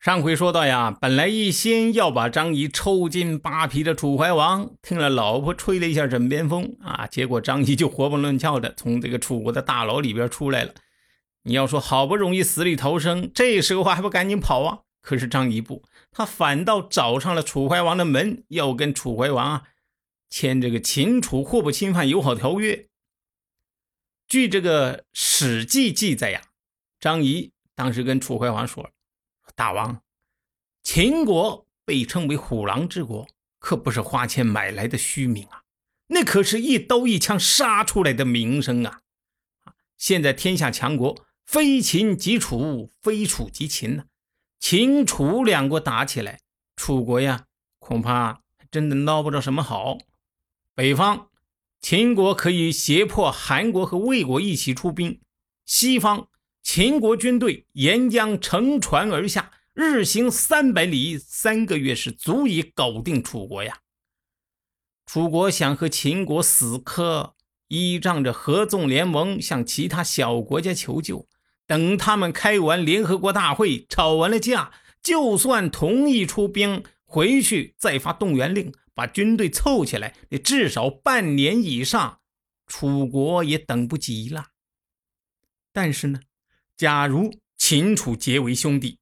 上回说到呀，本来一心要把张仪抽筋扒皮的楚怀王，听了老婆吹了一下枕边风啊，结果张仪就活蹦乱跳的从这个楚国的大牢里边出来了。你要说好不容易死里逃生，这时候还不赶紧跑啊？可是张仪不，他反倒找上了楚怀王的门，要跟楚怀王啊签这个秦楚互不侵犯友好条约。据这个《史记》记载呀，张仪当时跟楚怀王说。大王，秦国被称为虎狼之国，可不是花钱买来的虚名啊！那可是一刀一枪杀出来的名声啊！现在天下强国非秦即楚，非楚即秦呢。秦楚两国打起来，楚国呀，恐怕真的捞不着什么好。北方，秦国可以胁迫韩国和魏国一起出兵；西方。秦国军队沿江乘船而下，日行三百里，三个月是足以搞定楚国呀。楚国想和秦国死磕，依仗着合纵联盟向其他小国家求救。等他们开完联合国大会，吵完了架，就算同意出兵，回去再发动员令，把军队凑起来，你至少半年以上，楚国也等不及了。但是呢？假如秦楚结为兄弟，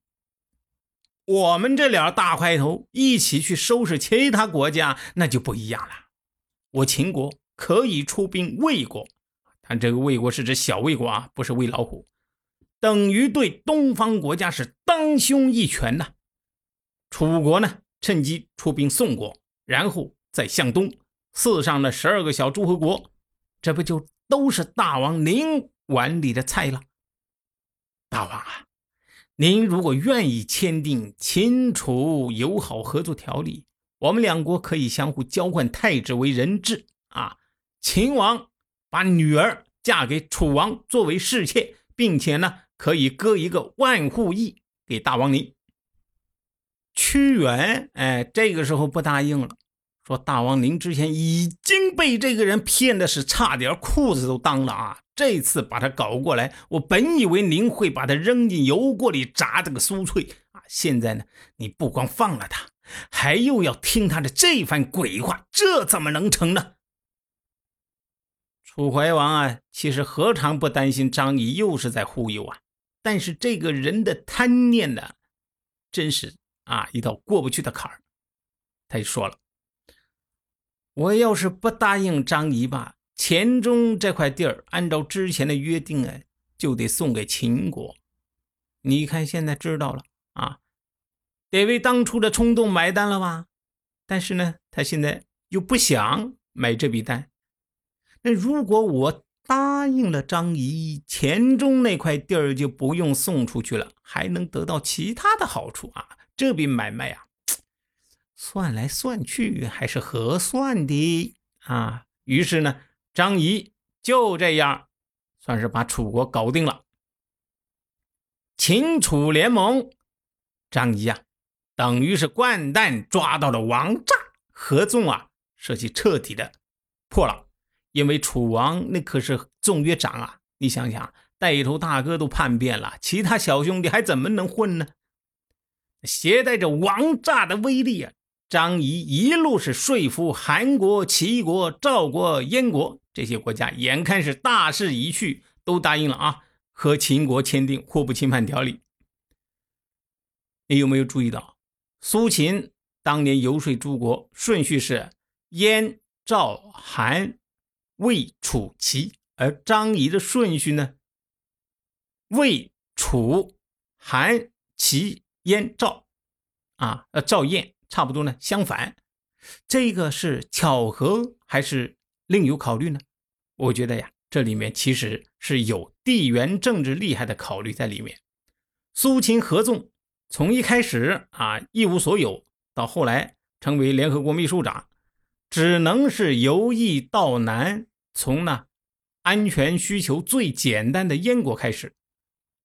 我们这俩大块头一起去收拾其他国家，那就不一样了。我秦国可以出兵魏国，但这个魏国是指小魏国啊，不是魏老虎，等于对东方国家是当胸一拳呐。楚国呢，趁机出兵宋国，然后再向东刺上了十二个小诸侯国，这不就都是大王您碗里的菜了？大王啊，您如果愿意签订秦楚友好合作条例，我们两国可以相互交换太子为人质啊。秦王把女儿嫁给楚王作为侍妾，并且呢，可以割一个万户邑给大王您。屈原哎，这个时候不答应了，说大王您之前已经被这个人骗的是差点裤子都当了啊。这次把他搞过来，我本以为您会把他扔进油锅里炸这个酥脆啊！现在呢，你不光放了他，还又要听他的这番鬼话，这怎么能成呢？楚怀王啊，其实何尝不担心张仪又是在忽悠啊？但是这个人的贪念呢，真是啊一道过不去的坎儿。他就说了：“我要是不答应张仪吧。”黔中这块地儿，按照之前的约定，啊，就得送给秦国。你看现在知道了啊，得为当初的冲动买单了吧？但是呢，他现在又不想买这笔单。那如果我答应了张仪，黔中那块地儿就不用送出去了，还能得到其他的好处啊！这笔买卖啊，算来算去还是合算的啊。于是呢。张仪就这样，算是把楚国搞定了。秦楚联盟，张仪啊，等于是掼蛋抓到了王炸，合纵啊，设计彻底的破了。因为楚王那可是纵约长啊，你想想，带头大哥都叛变了，其他小兄弟还怎么能混呢？携带着王炸的威力啊！张仪一路是说服韩国、齐国、赵国、燕国这些国家，眼看是大势已去，都答应了啊，和秦国签订互不侵犯条例。你有没有注意到，苏秦当年游说诸国顺序是燕、赵、韩、魏、楚、齐，而张仪的顺序呢？魏、楚、韩、齐、燕、赵，啊，呃，赵、燕。差不多呢，相反，这个是巧合还是另有考虑呢？我觉得呀，这里面其实是有地缘政治利害的考虑在里面。苏秦合纵，从一开始啊一无所有，到后来成为联合国秘书长，只能是由易到难，从那安全需求最简单的燕国开始。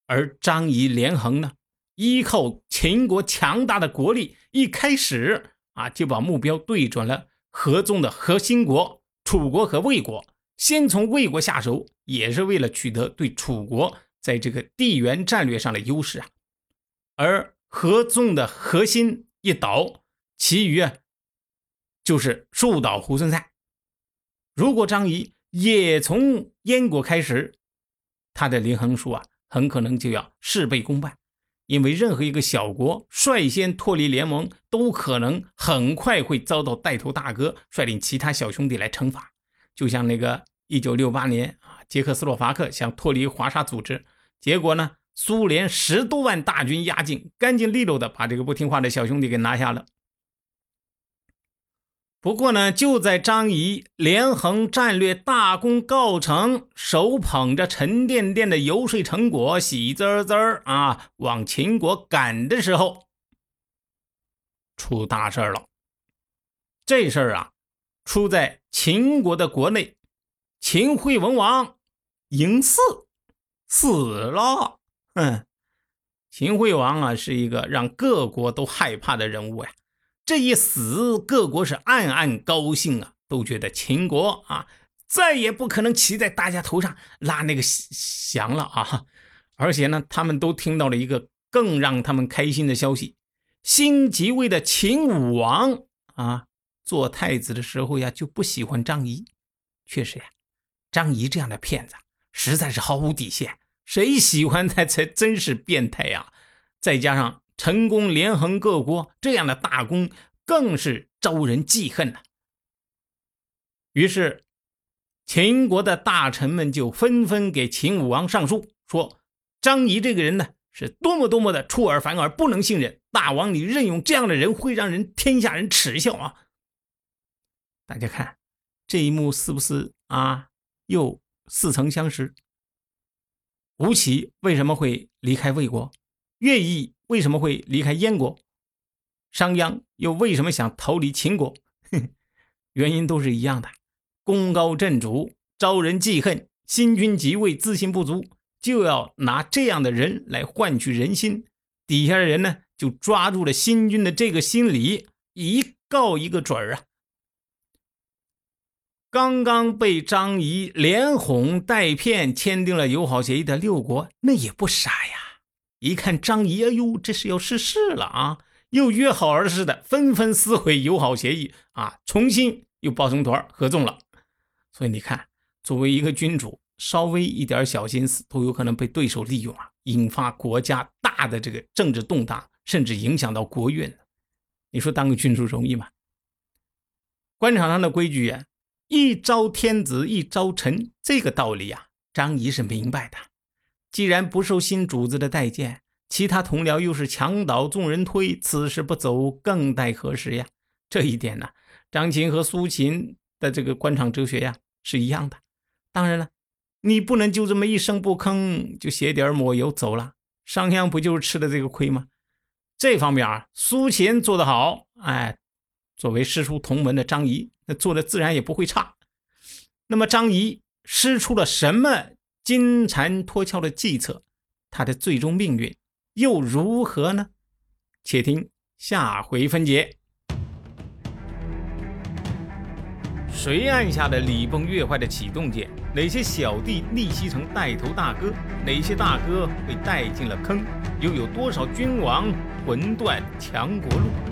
而张仪、连横呢，依靠秦国强大的国力，一开始啊就把目标对准了合纵的核心国楚国和魏国，先从魏国下手，也是为了取得对楚国在这个地缘战略上的优势啊。而合纵的核心一倒，其余啊就是树倒猢狲散。如果张仪也从燕国开始，他的连横书啊。很可能就要事倍功半，因为任何一个小国率先脱离联盟，都可能很快会遭到带头大哥率领其他小兄弟来惩罚。就像那个一九六八年啊，捷克斯洛伐克想脱离华沙组织，结果呢，苏联十多万大军压境，干净利落的把这个不听话的小兄弟给拿下了。不过呢，就在张仪连横战略大功告成，手捧着沉甸甸的游说成果，喜滋滋儿啊，往秦国赶的时候，出大事了。这事儿啊，出在秦国的国内，秦惠文王嬴驷死了。嗯，秦惠王啊，是一个让各国都害怕的人物呀。这一死，各国是暗暗高兴啊，都觉得秦国啊再也不可能骑在大家头上拉那个翔了啊！而且呢，他们都听到了一个更让他们开心的消息：新即位的秦武王啊，做太子的时候呀就不喜欢张仪。确实呀，张仪这样的骗子实在是毫无底线，谁喜欢他才真是变态呀！再加上。成功连横各国，这样的大功更是招人记恨呐。于是，秦国的大臣们就纷纷给秦武王上书，说张仪这个人呢，是多么多么的出尔反尔，不能信任。大王，你任用这样的人，会让人天下人耻笑啊！大家看这一幕是不是啊？又似曾相识。吴起为什么会离开魏国？乐毅。为什么会离开燕国？商鞅又为什么想逃离秦国？原因都是一样的：功高震主，招人记恨；新君即位，自信不足，就要拿这样的人来换取人心。底下的人呢，就抓住了新君的这个心理，一告一个准儿啊！刚刚被张仪连哄带骗签订了友好协议的六国，那也不傻呀。一看张仪，哎呦，这是要失势了啊！又约好儿似的，纷纷撕毁友好协议啊，重新又抱成团合纵了。所以你看，作为一个君主，稍微一点小心思都有可能被对手利用啊，引发国家大的这个政治动荡，甚至影响到国运。你说当个君主容易吗？官场上的规矩呀，一朝天子一朝臣，这个道理呀，张仪是明白的。既然不受新主子的待见，其他同僚又是墙倒众人推，此时不走更待何时呀？这一点呢，张琴和苏秦的这个官场哲学呀是一样的。当然了，你不能就这么一声不吭就写点抹油走了。商鞅不就是吃的这个亏吗？这方面啊，苏秦做得好，哎，作为师出同门的张仪，那做的自然也不会差。那么张仪施出了什么？金蝉脱壳的计策，他的最终命运又如何呢？且听下回分解。谁按下了礼崩乐坏的启动键？哪些小弟逆袭成带头大哥？哪些大哥被带进了坑？又有多少君王魂断强国路？